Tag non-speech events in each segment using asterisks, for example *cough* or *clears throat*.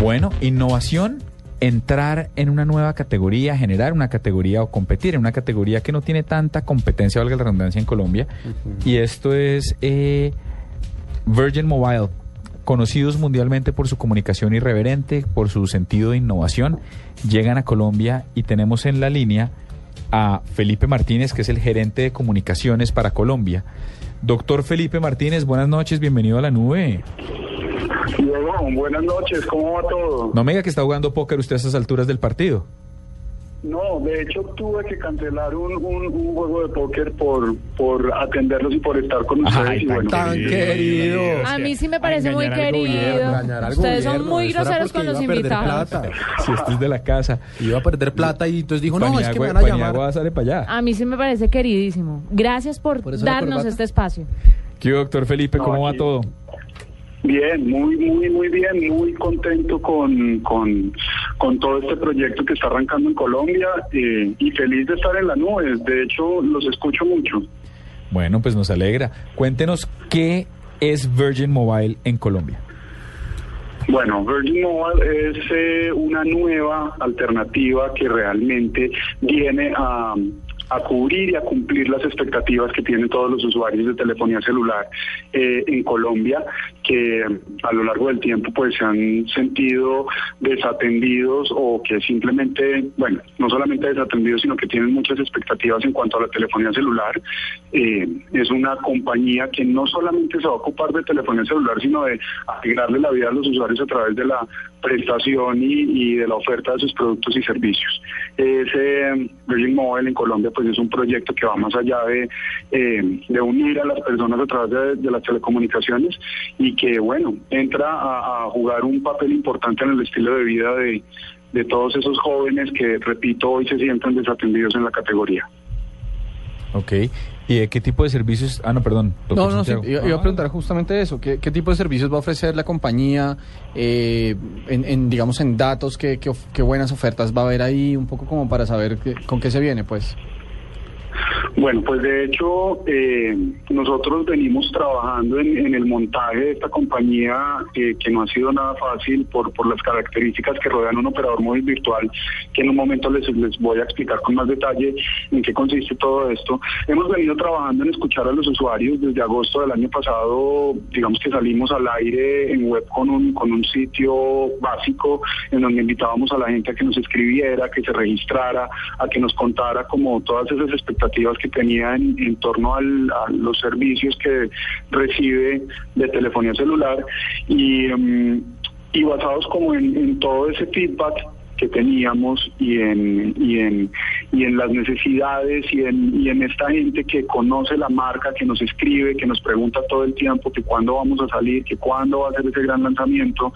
Bueno, innovación, entrar en una nueva categoría, generar una categoría o competir en una categoría que no tiene tanta competencia, valga la redundancia, en Colombia. Y esto es eh, Virgin Mobile, conocidos mundialmente por su comunicación irreverente, por su sentido de innovación, llegan a Colombia y tenemos en la línea a Felipe Martínez, que es el gerente de comunicaciones para Colombia. Doctor Felipe Martínez, buenas noches, bienvenido a la nube. Buenas noches, ¿cómo va todo? No me diga que está jugando póker usted a estas alturas del partido. No, de hecho tuve que cancelar un, un, un juego de póker por, por atenderlos y por estar con ustedes. Ay, y bueno, tan querido. A mí sí me parece muy querido. gobierno, Ustedes son muy groseros con los invitados. plata. Si esto es de la casa. Iba a perder plata y entonces dijo, no, es que me Paniagua- van a llamar. Paniagua sale para allá. A mí sí me parece queridísimo. Gracias por, darnos este espacio. ¿Qué doctor Felipe? No, ¿Cómo va aquí- todo? Bien, muy, muy, muy bien, muy contento con, con, con todo este proyecto que está arrancando en Colombia eh, y feliz de estar en la nube. De hecho, los escucho mucho. Bueno, pues nos alegra. Cuéntenos qué es Virgin Mobile en Colombia. Bueno, Virgin Mobile es eh, una nueva alternativa que realmente viene a, a cubrir y a cumplir las expectativas que tienen todos los usuarios de telefonía celular eh, en Colombia, que a lo largo del tiempo pues se han sentido desatendidos o que simplemente, bueno, no solamente desatendidos, sino que tienen muchas expectativas en cuanto a la telefonía celular. Eh, es una compañía que no solamente se va a ocupar de telefonía celular, sino de alegrarle la vida a los usuarios a través de la prestación y, y de la oferta de sus productos y servicios. Ese Virgin Mobile en Colombia pues es un proyecto que va más allá de, eh, de unir a las personas a través de, de las telecomunicaciones y que bueno, entra a, a jugar un papel importante en el estilo de vida de, de todos esos jóvenes que, repito, hoy se sienten desatendidos en la categoría. Ok. ¿Y de qué tipo de servicios? Ah, no, perdón. No, no, sí, iba, iba a preguntar justamente eso. ¿Qué, qué tipo de servicios va a ofrecer la compañía? Eh, en, en, digamos, en datos, ¿qué, qué, of- qué buenas ofertas va a haber ahí? Un poco como para saber qué- con qué se viene, pues. Bueno, pues de hecho eh, nosotros venimos trabajando en, el montaje de esta compañía eh, que no ha sido nada fácil por, por las características que rodean un operador móvil virtual, que en un momento les, les voy a explicar con más detalle en qué consiste todo esto. Hemos venido trabajando en escuchar a los usuarios desde agosto del año pasado, digamos que salimos al aire en web con un, con un sitio básico en donde invitábamos a la gente a que nos escribiera, que se registrara, a que nos contara como todas esas expectativas que tenía en, torno a los servicios que recibe de telefonía celular y, y basados como en, en todo ese feedback que teníamos y en, y en, y en las necesidades y en, y en esta gente que conoce la marca, que nos escribe, que nos pregunta todo el tiempo que cuándo vamos a salir, que cuándo va a ser ese gran lanzamiento,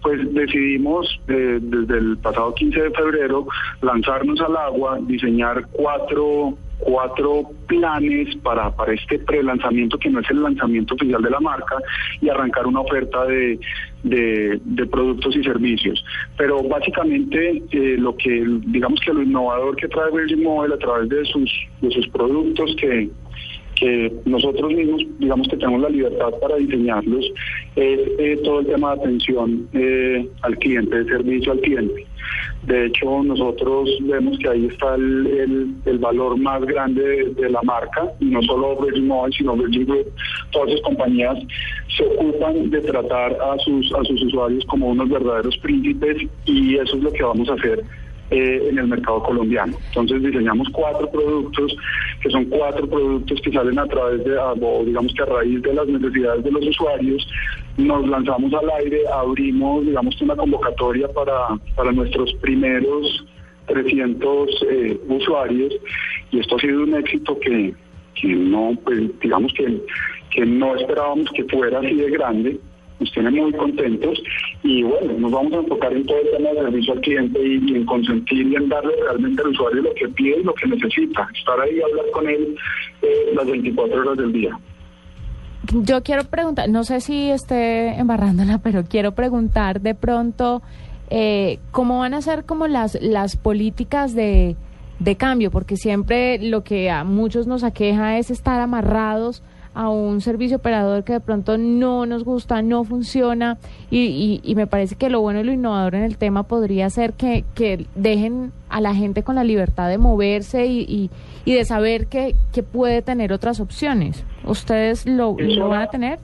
pues decidimos eh, desde el pasado 15 de febrero lanzarnos al agua, diseñar cuatro cuatro planes para, para este pre-lanzamiento que no es el lanzamiento oficial de la marca y arrancar una oferta de, de, productos y servicios. Pero básicamente eh, lo que, digamos que lo innovador que trae Virgin Mobile a través de sus, de sus productos que, que nosotros mismos, digamos que tenemos la libertad para diseñarlos, es eh, todo el tema de atención eh, al cliente, de servicio al cliente. De hecho, nosotros vemos que ahí está el, el- valor más grande de, la marca, y no solo Virgin Mobile, sino Virgin Group. Todas las compañías se ocupan de tratar a sus, a sus usuarios como unos verdaderos príncipes y eso es lo que vamos a hacer eh, en el mercado colombiano. Entonces diseñamos cuatro productos, que son cuatro productos que salen a través de, o digamos que a raíz de las necesidades de los usuarios, nos lanzamos al aire, abrimos, digamos una convocatoria para, para nuestros primeros 300 eh, usuarios y esto ha sido un éxito que, que no, pues digamos que, que no esperábamos que fuera así de grande nos tiene muy contentos. Y bueno, nos vamos a enfocar en todo el tema de servicio al cliente y, y en consentir y en darle realmente al usuario lo que pide y lo que necesita, estar ahí y hablar con él eh, las 24 horas del día. Yo quiero preguntar, no sé si esté embarrándola, *laughs* pero quiero preguntar de pronto eh, cómo van a ser como las, las políticas de, de cambio, porque siempre lo que a muchos nos aqueja es estar amarrados a un servicio operador que de pronto no nos gusta, no funciona y, y, me parece que lo bueno y lo innovador en el tema podría ser que, que dejen a la gente con la libertad de moverse y, y, de saber que, que, puede tener otras opciones. ¿Ustedes lo, lo van a tener?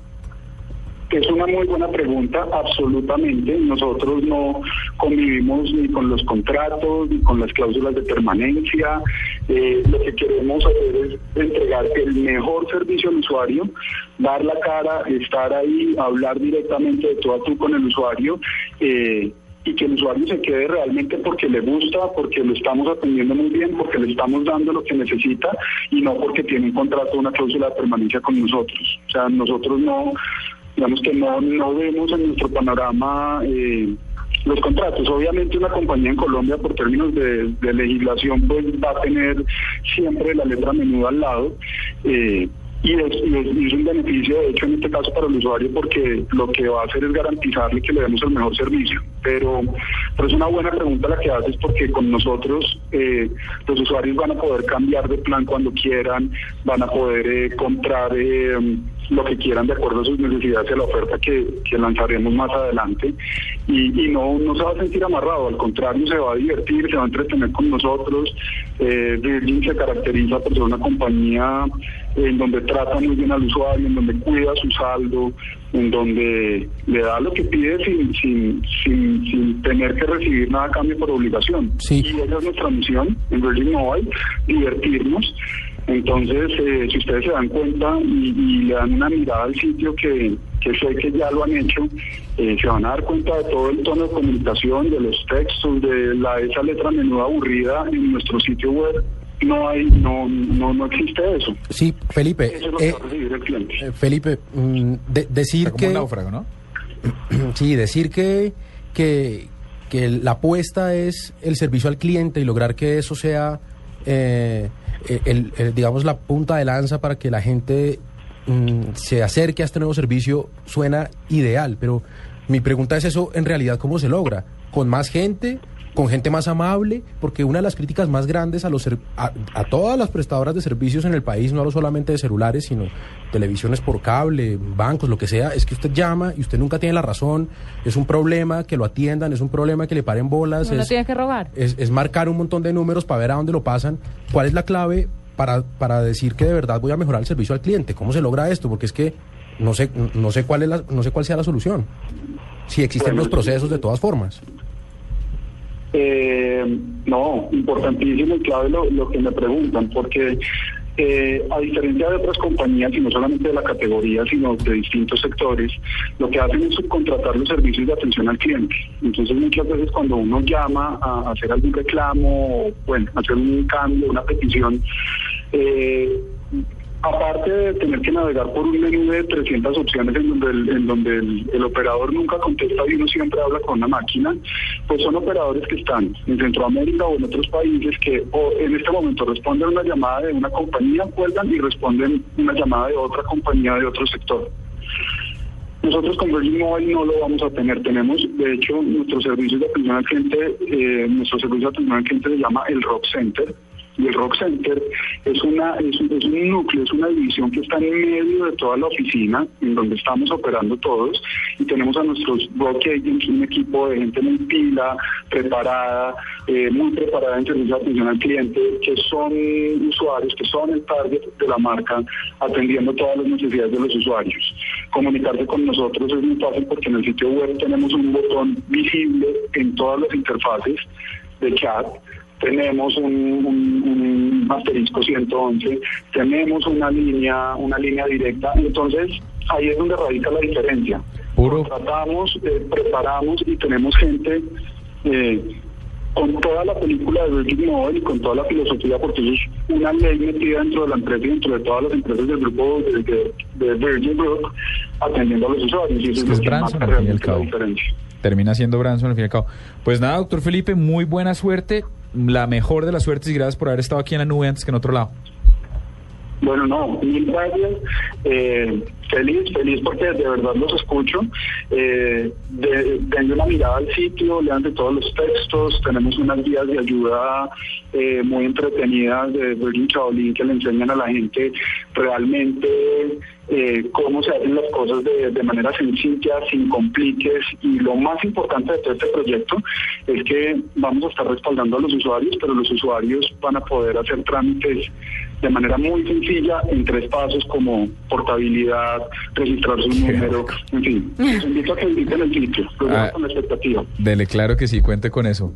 Es una muy buena pregunta, absolutamente. Nosotros no convivimos ni con los contratos, ni con las cláusulas de permanencia. Eh, lo que queremos hacer es entregar el mejor servicio al usuario, dar la cara, estar ahí, hablar directamente de tú a tú con el usuario. Eh, y que el usuario se quede realmente porque le gusta, porque lo estamos atendiendo muy bien, porque le estamos dando lo que necesita y no porque tiene un contrato, una cláusula de permanencia con nosotros. O sea, nosotros no, digamos que no, no vemos en nuestro panorama eh, los contratos. Obviamente una compañía en Colombia por términos de, legislación pues va a tener siempre la letra menuda al lado. Eh, y es, un beneficio, de hecho, en este caso para el usuario, porque lo que va a hacer es garantizarle que le demos el mejor servicio. Pero, pero es una buena pregunta la que haces, porque con nosotros eh, los usuarios van a poder cambiar de plan cuando quieran, van a poder eh, comprar eh, lo que quieran de acuerdo a sus necesidades y la oferta que, lanzaremos más adelante. Y, no, no se va a sentir amarrado, al contrario, se va a divertir, se va a entretener con nosotros. Virgin se caracteriza por ser una compañía en donde trata muy bien al usuario, en donde cuida su saldo, en donde le da lo que pide sin, sin, sin, tener que recibir nada a cambio por obligación. Sí. Y esa es nuestra misión en Virgin Mobile, divertirnos. Entonces, eh, si ustedes se dan cuenta y, le dan una mirada al sitio que, que sé que ya lo han hecho, eh, se van a dar cuenta de todo el tono de comunicación, de los textos, de la esa letra menuda aburrida en nuestro sitio web no hay, no, no, no existe eso. Sí, Felipe. Eh, eh, Felipe, decir que. náufrago, ¿no? *clears throat* sí, decir que, que, que la apuesta es el servicio al cliente y lograr que eso sea, eh, el, digamos, la punta de lanza para que la gente mm, se acerque a este nuevo servicio suena ideal, pero mi pregunta es eso, en realidad, ¿cómo se logra? ¿Con más gente? Con gente más amable, porque una de las críticas más grandes a, los, a, todas las prestadoras de servicios en el país, no solamente de celulares, sino televisiones por cable, bancos, lo que sea, es que usted llama y usted nunca tiene la razón, es un problema que lo atiendan, es un problema que le paren bolas. No es, tiene que robar. Es, marcar un montón de números para ver a dónde lo pasan. ¿Cuál es la clave para, para decir que de verdad voy a mejorar el servicio al cliente? ¿Cómo se logra esto? Porque es que no sé, no sé, cuál, es la, no sé cuál sea la solución. Si existen los procesos de todas formas. Eh, no, importantísimo y clave lo, que me preguntan, porque eh, a diferencia de otras compañías, y no solamente de la categoría, sino de distintos sectores, lo que hacen es subcontratar los servicios de atención al cliente. Entonces, muchas veces cuando uno llama a hacer algún reclamo, bueno, hacer un cambio, una petición, eh, aparte de tener que navegar por un menú de 300 opciones en donde el, operador nunca contesta y uno siempre habla con una máquina, pues son operadores que están en Centroamérica o en otros países que en este momento responden una llamada de una compañía, cuelgan y responden una llamada de otra compañía de otro sector. Nosotros con Virgin Mobile no lo vamos a tener. Tenemos, de hecho, nuestro servicio de atención al cliente, eh, nuestro servicio de atención al cliente se llama el Rock Center y el Rock Center es, una, es, un núcleo, es una división que está en medio de toda la oficina, en donde estamos operando todos, y tenemos a nuestros Rock Agents, un equipo de gente muy pila, preparada, eh, muy preparada en servicio de atención al cliente, que son usuarios, que son el target de la marca, atendiendo todas las necesidades de los usuarios. Comunicarse con nosotros es muy fácil porque en el sitio web tenemos un botón visible en todas las interfaces de chat tenemos un, un, asterisco 111, tenemos una línea, una línea directa, entonces ahí es donde radica la diferencia. Puro. Tratamos, eh, preparamos y tenemos gente eh, con toda la película de Virgin Mobile y con toda la filosofía, porque es una ley metida dentro de la empresa y dentro de todas las empresas del grupo de, Virgin Group, atendiendo a los usuarios. Y eso es, la diferencia. Termina siendo Branson al fin y al cabo. Pues nada, doctor Felipe, muy buena suerte la mejor de las suertes y gracias por haber estado aquí en la nube antes que en otro lado. Bueno, no, mil gracias. Eh, feliz, feliz porque de verdad los escucho. Eh, de, una mirada al sitio, lean de todos los textos. Tenemos unas guías de ayuda eh, muy entretenidas de Virgin Shaolin que le enseñan a la gente realmente eh, cómo se hacen las cosas de, de manera sencilla, sin compliques. Y lo más importante de todo este proyecto es que vamos a estar respaldando a los usuarios, pero los usuarios van a poder hacer trámites de manera muy sencilla en tres pasos como portabilidad, registrar su número, en fin. *laughs* Los invito a que visiten el sitio, dejo Ah. con la expectativa. Dele, claro que sí, cuente con eso.